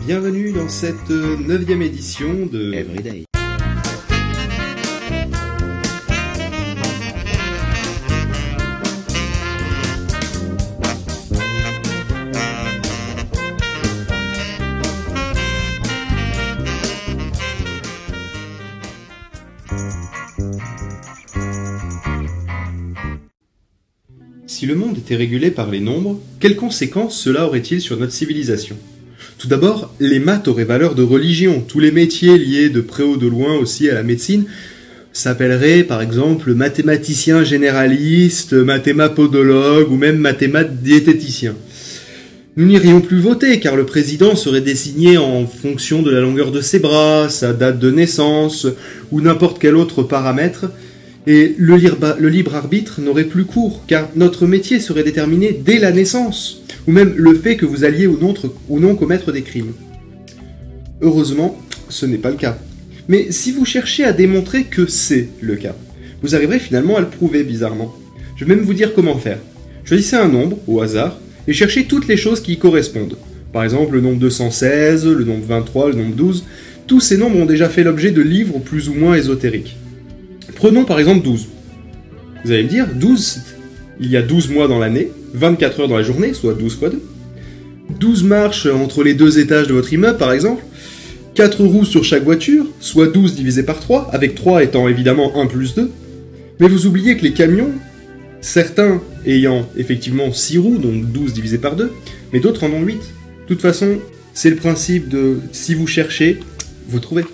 Bienvenue dans cette neuvième édition de Everyday. Si le monde était régulé par les nombres, quelles conséquences cela aurait-il sur notre civilisation? Tout d'abord, les maths auraient valeur de religion. Tous les métiers liés de près ou de loin aussi à la médecine s'appelleraient par exemple mathématicien généraliste, mathémapodologue ou même mathémat-diététicien. Nous n'irions plus voter car le président serait désigné en fonction de la longueur de ses bras, sa date de naissance ou n'importe quel autre paramètre et le, libre, arbitre n'aurait plus cours, car notre métier serait déterminé dès la naissance, ou même le fait que vous alliez ou non, ou non commettre des crimes. Heureusement, ce n'est pas le cas. Mais si vous cherchez à démontrer que c'est le cas, vous arriverez finalement à le prouver bizarrement. Je vais même vous dire comment faire. Choisissez un nombre, au hasard, et cherchez toutes les choses qui y correspondent. Par exemple, le nombre 216, le nombre 23, le nombre 12. Tous ces nombres ont déjà fait l'objet de livres plus ou moins ésotériques. Prenons par exemple 12. Vous allez me dire, 12, il y a 12 mois dans l'année, 24 heures dans la journée, soit 12 fois 2. 12 marches entre les deux étages de votre immeuble par exemple. 4 roues sur chaque voiture, soit 12 divisé par 3, avec 3 étant évidemment 1 plus 2. Mais vous oubliez que les camions, certains ayant effectivement 6 roues, donc 12 divisé par 2, mais d'autres en ont 8. De toute façon, c'est le principe de si vous cherchez, vous trouvez.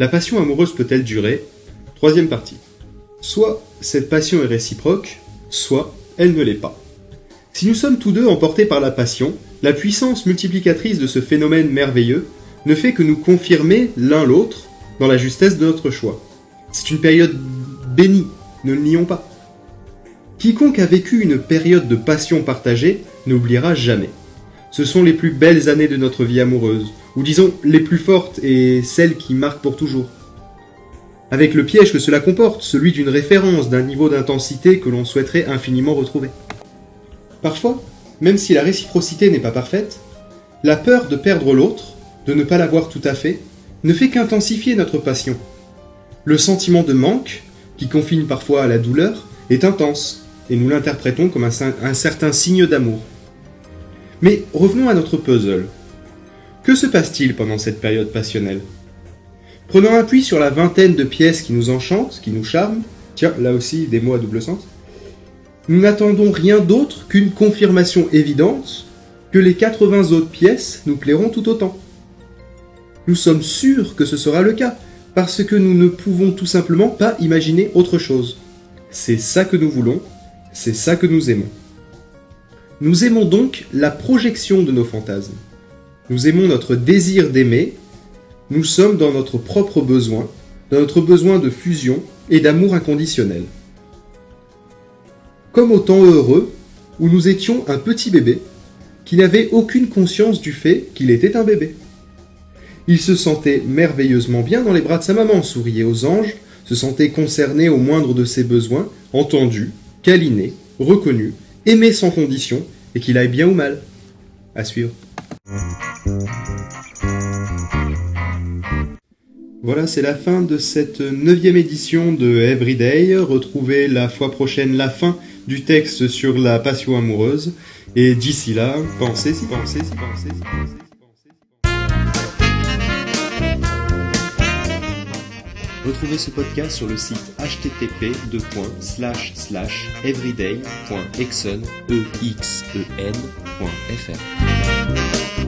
La passion amoureuse peut-elle durer? Troisième partie. Soit cette passion est réciproque, soit elle ne l'est pas. Si nous sommes tous deux emportés par la passion, la puissance multiplicatrice de ce phénomène merveilleux ne fait que nous confirmer l'un l'autre dans la justesse de notre choix. C'est une période bénie, ne le nions pas. Quiconque a vécu une période de passion partagée n'oubliera jamais. Ce sont les plus belles années de notre vie amoureuse, ou disons les plus fortes et celles qui marquent pour toujours. Avec le piège que cela comporte, celui d'une référence, d'un niveau d'intensité que l'on souhaiterait infiniment retrouver. Parfois, même si la réciprocité n'est pas parfaite, la peur de perdre l'autre, de ne pas l'avoir tout à fait, ne fait qu'intensifier notre passion. Le sentiment de manque, qui confine parfois à la douleur, est intense, et nous l'interprétons comme un, un certain signe d'amour. Mais revenons à notre puzzle. Que se passe-t-il pendant cette période passionnelle? Prenons appui sur la vingtaine de pièces qui nous enchantent, qui nous charment, tiens, là aussi des mots à double sens, nous n'attendons rien d'autre qu'une confirmation évidente que les 80 autres pièces nous plairont tout autant. Nous sommes sûrs que ce sera le cas, parce que nous ne pouvons tout simplement pas imaginer autre chose. C'est ça que nous voulons, c'est ça que nous aimons. Nous aimons donc la projection de nos fantasmes. Nous aimons notre désir d'aimer. Nous sommes dans notre propre besoin, dans notre besoin de fusion et d'amour inconditionnel. Comme au temps heureux où nous étions un petit bébé qui n'avait aucune conscience du fait qu'il était un bébé. Il se sentait merveilleusement bien dans les bras de sa maman, souriait aux anges, se sentait concerné au moindre de ses besoins, entendu, câliné, reconnu, aimé sans condition, et qu'il aille bien ou mal. À suivre. Voilà, c'est la fin de cette neuvième édition de Everyday. Retrouvez la fois prochaine la fin du texte sur la passion amoureuse. Et d'ici là, pensez, si pensez, pensez, pensez. Retrouvez ce podcast sur le site http://everyday.exen.fr.